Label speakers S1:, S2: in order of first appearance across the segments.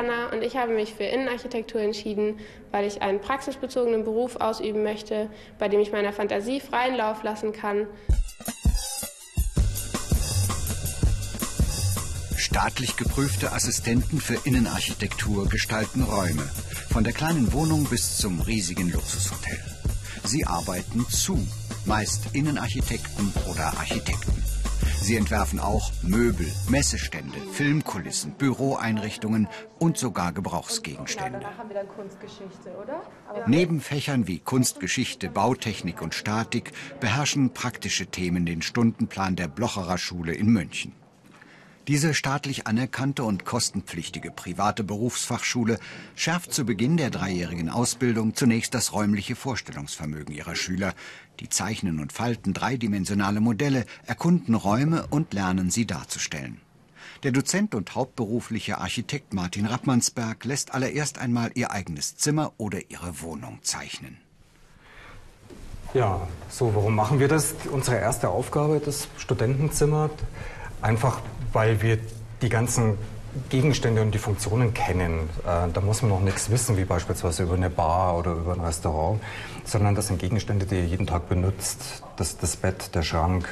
S1: Jana und ich habe mich für Innenarchitektur entschieden, weil ich einen praxisbezogenen Beruf ausüben möchte, bei dem ich meiner Fantasie freien Lauf lassen kann.
S2: Staatlich geprüfte Assistenten für Innenarchitektur gestalten Räume, von der kleinen Wohnung bis zum riesigen Luxushotel. Sie arbeiten zu, meist Innenarchitekten oder Architekten. Sie entwerfen auch Möbel, Messestände, Filmkulissen, Büroeinrichtungen und sogar Gebrauchsgegenstände. Neben Fächern wie Kunstgeschichte, Bautechnik und Statik beherrschen praktische Themen den Stundenplan der Blocherer Schule in München. Diese staatlich anerkannte und kostenpflichtige private Berufsfachschule schärft zu Beginn der dreijährigen Ausbildung zunächst das räumliche Vorstellungsvermögen ihrer Schüler. Die zeichnen und falten dreidimensionale Modelle, erkunden Räume und lernen sie darzustellen. Der Dozent und hauptberufliche Architekt Martin Rappmannsberg lässt allererst einmal ihr eigenes Zimmer oder ihre Wohnung zeichnen.
S3: Ja, so, warum machen wir das? Unsere erste Aufgabe, das Studentenzimmer, einfach weil wir die ganzen Gegenstände und die Funktionen kennen. Äh, da muss man noch nichts wissen, wie beispielsweise über eine Bar oder über ein Restaurant, sondern das sind Gegenstände, die ihr jeden Tag benutzt. Das, das Bett, der Schrank,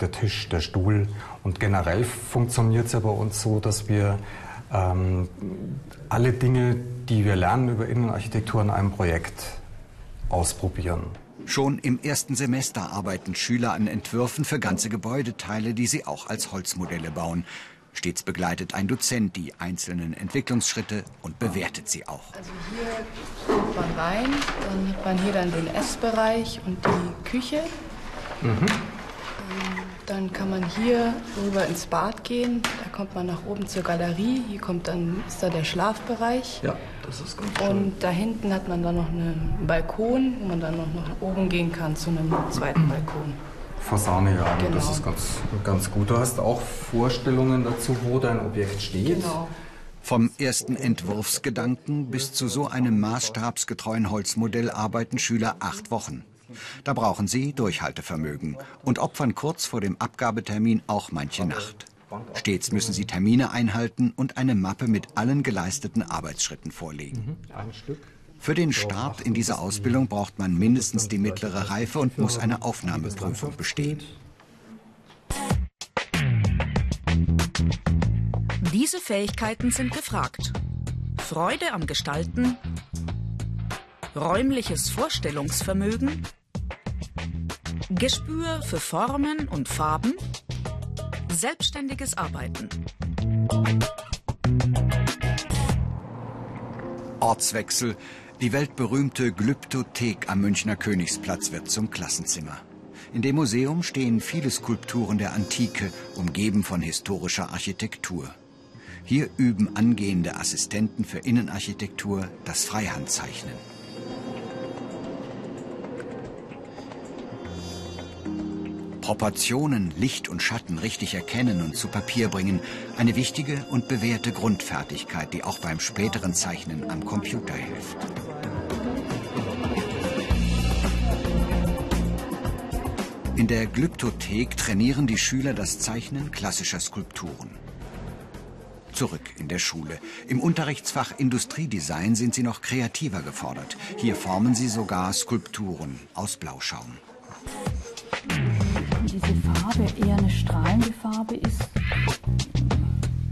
S3: der Tisch, der Stuhl. Und generell funktioniert es ja bei uns so, dass wir ähm, alle Dinge, die wir lernen über Innenarchitektur in einem Projekt ausprobieren.
S2: Schon im ersten Semester arbeiten Schüler an Entwürfen für ganze Gebäudeteile, die sie auch als Holzmodelle bauen. Stets begleitet ein Dozent die einzelnen Entwicklungsschritte und bewertet sie auch.
S4: Also hier kommt man rein, dann hat man hier dann den Essbereich und die Küche. Mhm. Ähm, dann kann man hier rüber ins Bad gehen. Da kommt man nach oben zur Galerie. Hier kommt dann ist da der Schlafbereich.
S3: Ja, das ist ganz
S4: schön. Und da hinten hat man dann noch einen Balkon, wo man dann noch nach oben gehen kann zu einem zweiten Balkon.
S3: Fasane, ja, genau. das ist ganz, ganz gut. Du hast auch Vorstellungen dazu, wo dein Objekt steht. Genau.
S2: Vom ersten Entwurfsgedanken bis zu so einem maßstabsgetreuen Holzmodell arbeiten Schüler acht Wochen. Da brauchen sie Durchhaltevermögen und opfern kurz vor dem Abgabetermin auch manche Nacht. Stets müssen sie Termine einhalten und eine Mappe mit allen geleisteten Arbeitsschritten vorlegen. Mhm. Für den Start in diese Ausbildung braucht man mindestens die mittlere Reife und muss eine Aufnahmeprüfung bestehen.
S5: Diese Fähigkeiten sind gefragt. Freude am Gestalten, räumliches Vorstellungsvermögen, Gespür für Formen und Farben, selbstständiges Arbeiten.
S2: Ortswechsel die weltberühmte Glyptothek am Münchner Königsplatz wird zum Klassenzimmer. In dem Museum stehen viele Skulpturen der Antike, umgeben von historischer Architektur. Hier üben angehende Assistenten für Innenarchitektur das Freihandzeichnen. Proportionen, Licht und Schatten richtig erkennen und zu Papier bringen, eine wichtige und bewährte Grundfertigkeit, die auch beim späteren Zeichnen am Computer hilft. In der Glyptothek trainieren die Schüler das Zeichnen klassischer Skulpturen. Zurück in der Schule. Im Unterrichtsfach Industriedesign sind sie noch kreativer gefordert. Hier formen sie sogar Skulpturen aus Blauschaum.
S6: Diese Farbe eher eine strahlende Farbe ist.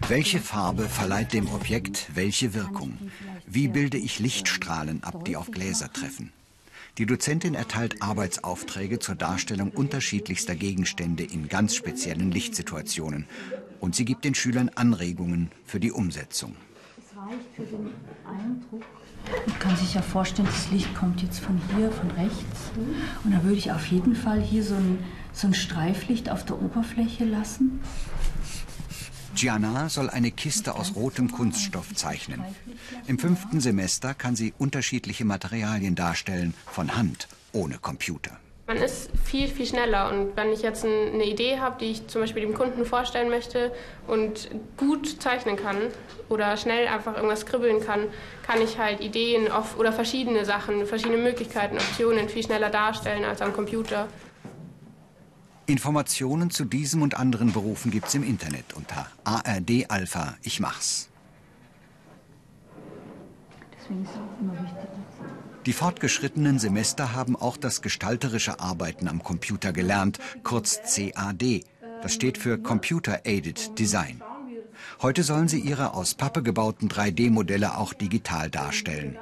S2: Welche Farbe verleiht dem Objekt welche Wirkung? Wie bilde ich Lichtstrahlen ab, die auf Gläser treffen? Die Dozentin erteilt Arbeitsaufträge zur Darstellung unterschiedlichster Gegenstände in ganz speziellen Lichtsituationen. Und sie gibt den Schülern Anregungen für die Umsetzung. Es reicht für den
S6: Eindruck. Man kann sich ja vorstellen, das Licht kommt jetzt von hier, von rechts. Und da würde ich auf jeden Fall hier so ein, so ein Streiflicht auf der Oberfläche lassen.
S2: Gianna soll eine Kiste aus rotem Kunststoff zeichnen. Im fünften Semester kann sie unterschiedliche Materialien darstellen, von Hand, ohne Computer.
S1: Man ist viel, viel schneller. Und wenn ich jetzt eine Idee habe, die ich zum Beispiel dem Kunden vorstellen möchte und gut zeichnen kann oder schnell einfach irgendwas kribbeln kann, kann ich halt Ideen auf, oder verschiedene Sachen, verschiedene Möglichkeiten, Optionen viel schneller darstellen als am Computer.
S2: Informationen zu diesem und anderen Berufen gibt's im Internet unter ARD Alpha Ich mach's. Die fortgeschrittenen Semester haben auch das gestalterische Arbeiten am Computer gelernt, kurz CAD. Das steht für Computer Aided Design. Heute sollen sie ihre aus Pappe gebauten 3D-Modelle auch digital darstellen.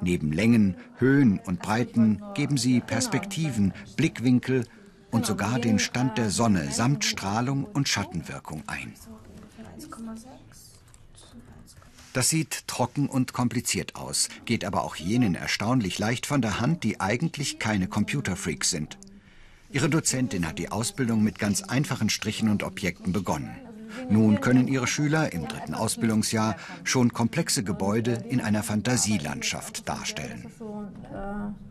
S2: Neben Längen, Höhen und Breiten geben sie Perspektiven, Blickwinkel und sogar den Stand der Sonne samt Strahlung und Schattenwirkung ein. Das sieht trocken und kompliziert aus, geht aber auch jenen erstaunlich leicht von der Hand, die eigentlich keine Computerfreaks sind. Ihre Dozentin hat die Ausbildung mit ganz einfachen Strichen und Objekten begonnen. Nun können ihre Schüler im dritten Ausbildungsjahr schon komplexe Gebäude in einer Fantasielandschaft darstellen.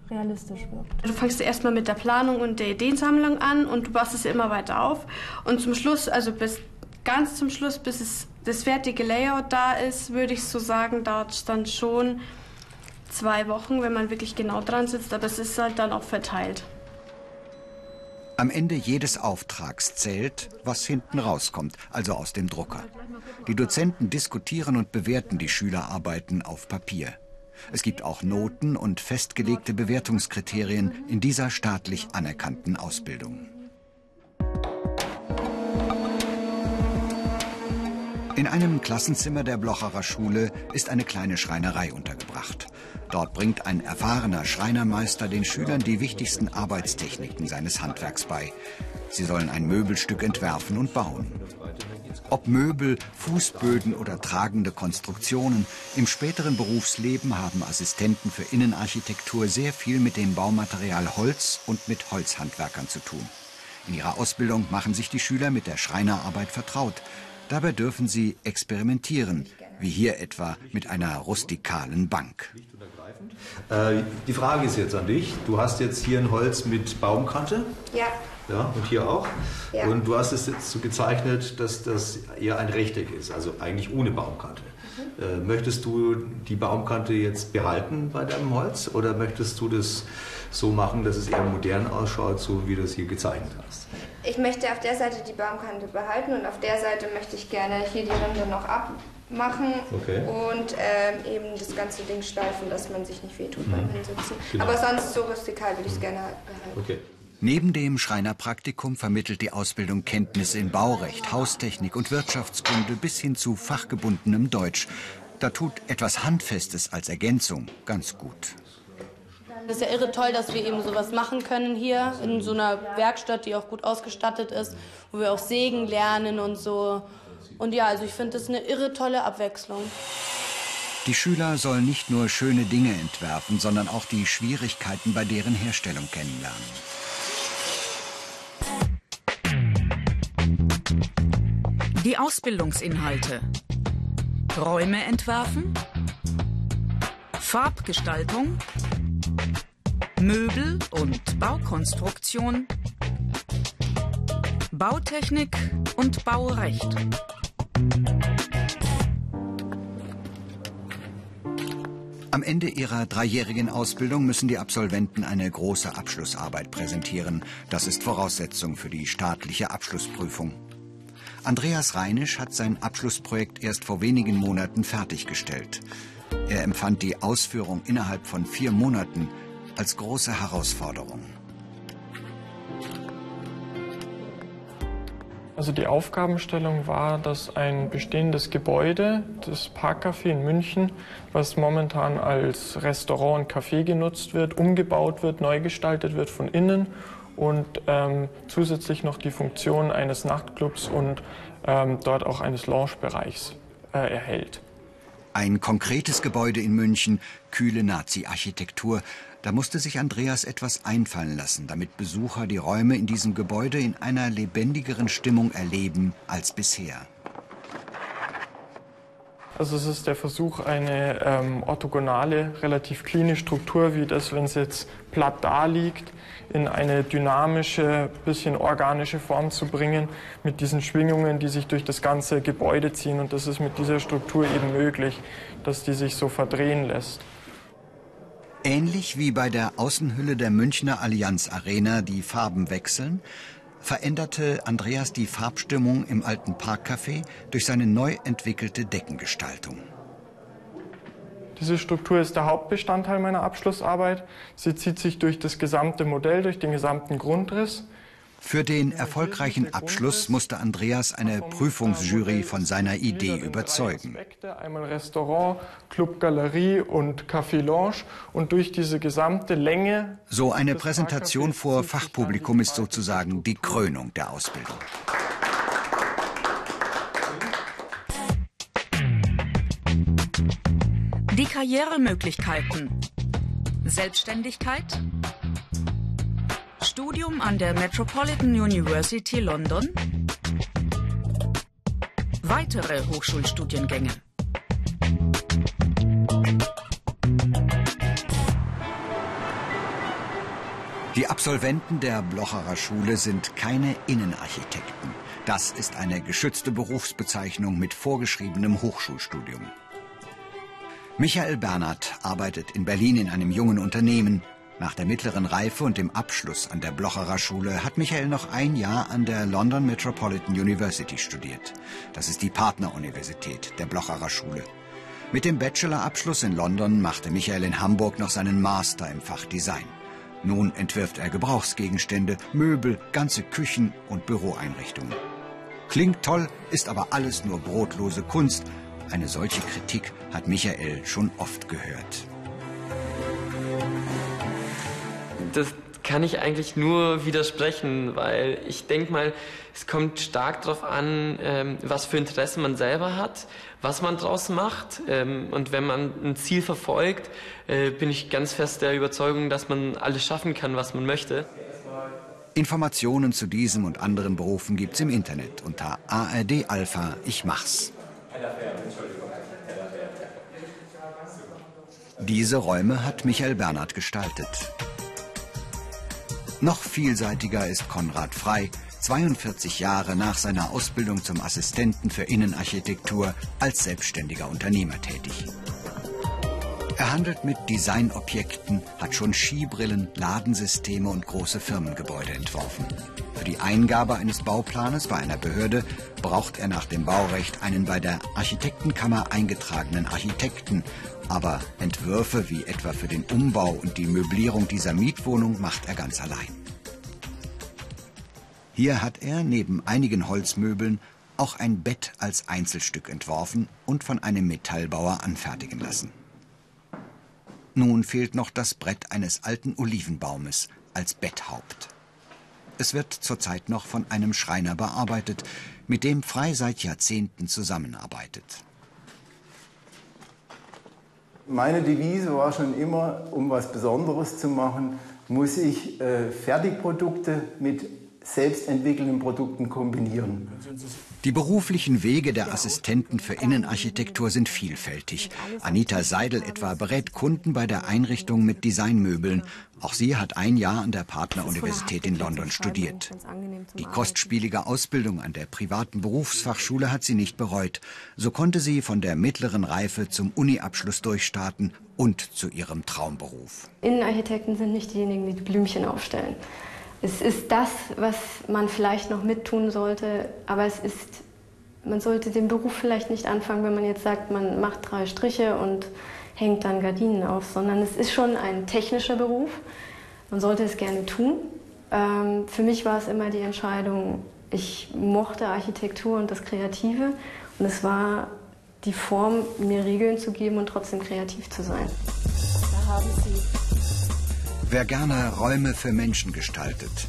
S7: Du fängst erstmal mit der Planung und der Ideensammlung an und du baust es immer weiter auf. Und zum Schluss, also bis ganz zum Schluss, bis es das fertige Layout da ist, würde ich so sagen, dauert es dann schon zwei Wochen, wenn man wirklich genau dran sitzt. Aber es ist halt dann auch verteilt.
S2: Am Ende jedes Auftrags zählt, was hinten rauskommt, also aus dem Drucker. Die Dozenten diskutieren und bewerten die Schülerarbeiten auf Papier. Es gibt auch Noten und festgelegte Bewertungskriterien in dieser staatlich anerkannten Ausbildung. In einem Klassenzimmer der Blocherer Schule ist eine kleine Schreinerei untergebracht. Dort bringt ein erfahrener Schreinermeister den Schülern die wichtigsten Arbeitstechniken seines Handwerks bei. Sie sollen ein Möbelstück entwerfen und bauen. Ob Möbel, Fußböden oder tragende Konstruktionen, im späteren Berufsleben haben Assistenten für Innenarchitektur sehr viel mit dem Baumaterial Holz und mit Holzhandwerkern zu tun. In ihrer Ausbildung machen sich die Schüler mit der Schreinerarbeit vertraut. Dabei dürfen sie experimentieren, wie hier etwa mit einer rustikalen Bank.
S8: Äh, die Frage ist jetzt an dich. Du hast jetzt hier ein Holz mit Baumkante.
S9: Ja.
S8: Ja, und hier auch. Ja. Und du hast es jetzt so gezeichnet, dass das eher ein Rechteck ist, also eigentlich ohne Baumkante. Mhm. Äh, möchtest du die Baumkante jetzt behalten bei deinem Holz oder möchtest du das so machen, dass es eher modern ausschaut, so wie du es hier gezeichnet hast?
S9: Ich möchte auf der Seite die Baumkante behalten und auf der Seite möchte ich gerne hier die Rinde noch abmachen okay. und ähm, eben das ganze Ding schleifen, dass man sich nicht wehtut mhm. beim Hinsitzen. Genau. Aber sonst so rustikal würde ich es gerne behalten. Okay.
S2: Neben dem Schreinerpraktikum vermittelt die Ausbildung Kenntnisse in Baurecht, Haustechnik und Wirtschaftskunde bis hin zu fachgebundenem Deutsch. Da tut etwas Handfestes als Ergänzung ganz gut.
S7: Das ist ja irre toll, dass wir eben sowas machen können hier in so einer Werkstatt, die auch gut ausgestattet ist, wo wir auch sägen lernen und so. Und ja, also ich finde das eine irre tolle Abwechslung.
S2: Die Schüler sollen nicht nur schöne Dinge entwerfen, sondern auch die Schwierigkeiten bei deren Herstellung kennenlernen.
S5: Die Ausbildungsinhalte. Räume entwerfen, Farbgestaltung, Möbel- und Baukonstruktion, Bautechnik und Baurecht.
S2: Am Ende ihrer dreijährigen Ausbildung müssen die Absolventen eine große Abschlussarbeit präsentieren. Das ist Voraussetzung für die staatliche Abschlussprüfung. Andreas Reinisch hat sein Abschlussprojekt erst vor wenigen Monaten fertiggestellt. Er empfand die Ausführung innerhalb von vier Monaten als große Herausforderung.
S10: Also die Aufgabenstellung war, dass ein bestehendes Gebäude, das Parkcafé in München, was momentan als Restaurant und Café genutzt wird, umgebaut wird, neu gestaltet wird von innen und ähm, zusätzlich noch die Funktion eines Nachtclubs und ähm, dort auch eines Loungebereichs äh, erhält.
S2: Ein konkretes Gebäude in München, kühle Nazi-Architektur, da musste sich Andreas etwas einfallen lassen, damit Besucher die Räume in diesem Gebäude in einer lebendigeren Stimmung erleben als bisher.
S10: Also es ist der Versuch, eine ähm, orthogonale, relativ cleane Struktur, wie das, wenn es jetzt platt da liegt, in eine dynamische, bisschen organische Form zu bringen, mit diesen Schwingungen, die sich durch das ganze Gebäude ziehen. Und das ist mit dieser Struktur eben möglich, dass die sich so verdrehen lässt.
S2: Ähnlich wie bei der Außenhülle der Münchner Allianz Arena die Farben wechseln, veränderte Andreas die Farbstimmung im alten Parkcafé durch seine neu entwickelte Deckengestaltung.
S10: Diese Struktur ist der Hauptbestandteil meiner Abschlussarbeit. Sie zieht sich durch das gesamte Modell, durch den gesamten Grundriss.
S2: Für den erfolgreichen Abschluss musste Andreas eine Prüfungsjury von seiner Idee überzeugen.
S10: Einmal Restaurant, Club Galerie und Café Lounge und durch diese gesamte Länge.
S2: So eine Präsentation vor Fachpublikum ist sozusagen die Krönung der Ausbildung.
S5: Die Karrieremöglichkeiten. Selbstständigkeit, Studium an der Metropolitan University London, weitere Hochschulstudiengänge.
S2: Die Absolventen der Blocherer Schule sind keine Innenarchitekten. Das ist eine geschützte Berufsbezeichnung mit vorgeschriebenem Hochschulstudium. Michael Bernhard arbeitet in Berlin in einem jungen Unternehmen, nach der mittleren Reife und dem Abschluss an der Blocherer Schule hat Michael noch ein Jahr an der London Metropolitan University studiert. Das ist die Partneruniversität der Blocherer Schule. Mit dem Bachelorabschluss in London machte Michael in Hamburg noch seinen Master im Fach Design. Nun entwirft er Gebrauchsgegenstände, Möbel, ganze Küchen und Büroeinrichtungen. Klingt toll, ist aber alles nur brotlose Kunst. Eine solche Kritik hat Michael schon oft gehört.
S11: Das kann ich eigentlich nur widersprechen, weil ich denke mal, es kommt stark darauf an, ähm, was für Interessen man selber hat, was man draus macht. Ähm, und wenn man ein Ziel verfolgt, äh, bin ich ganz fest der Überzeugung, dass man alles schaffen kann, was man möchte.
S2: Informationen zu diesem und anderen Berufen gibt's im Internet unter ARD Alpha Ich mach's. Diese Räume hat Michael Bernhard gestaltet. Noch vielseitiger ist Konrad Frei, 42 Jahre nach seiner Ausbildung zum Assistenten für Innenarchitektur als selbstständiger Unternehmer tätig. Er handelt mit Designobjekten, hat schon Skibrillen, Ladensysteme und große Firmengebäude entworfen. Für die Eingabe eines Bauplanes bei einer Behörde braucht er nach dem Baurecht einen bei der Architektenkammer eingetragenen Architekten. Aber Entwürfe wie etwa für den Umbau und die Möblierung dieser Mietwohnung macht er ganz allein. Hier hat er neben einigen Holzmöbeln auch ein Bett als Einzelstück entworfen und von einem Metallbauer anfertigen lassen. Nun fehlt noch das Brett eines alten Olivenbaumes als Betthaupt. Es wird zurzeit noch von einem Schreiner bearbeitet, mit dem Frei seit Jahrzehnten zusammenarbeitet.
S12: Meine Devise war schon immer, um was Besonderes zu machen, muss ich äh, Fertigprodukte mit selbstentwickelnden Produkten kombinieren.
S2: Die beruflichen Wege der Assistenten für Innenarchitektur sind vielfältig. Anita Seidel etwa berät Kunden bei der Einrichtung mit Designmöbeln. Auch sie hat ein Jahr an der Partneruniversität in London studiert. Die kostspielige Ausbildung an der privaten Berufsfachschule hat sie nicht bereut. So konnte sie von der mittleren Reife zum Uniabschluss durchstarten und zu ihrem Traumberuf.
S13: Innenarchitekten sind nicht diejenigen, die Blümchen aufstellen es ist das, was man vielleicht noch mittun sollte, aber es ist, man sollte den Beruf vielleicht nicht anfangen, wenn man jetzt sagt, man macht drei Striche und hängt dann Gardinen auf, sondern es ist schon ein technischer Beruf. Man sollte es gerne tun. Ähm, für mich war es immer die Entscheidung, ich mochte Architektur und das Kreative und es war die Form, mir Regeln zu geben und trotzdem kreativ zu sein. Da haben Sie
S2: Wer gerne Räume für Menschen gestaltet,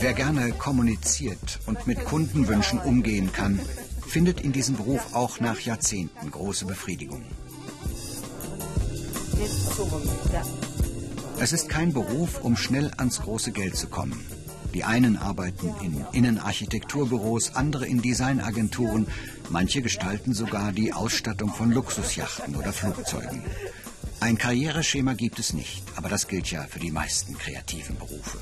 S2: wer gerne kommuniziert und mit Kundenwünschen umgehen kann, findet in diesem Beruf auch nach Jahrzehnten große Befriedigung. Es ist kein Beruf, um schnell ans große Geld zu kommen. Die einen arbeiten in Innenarchitekturbüros, andere in Designagenturen, manche gestalten sogar die Ausstattung von Luxusjachten oder Flugzeugen. Ein Karriereschema gibt es nicht, aber das gilt ja für die meisten kreativen Berufe.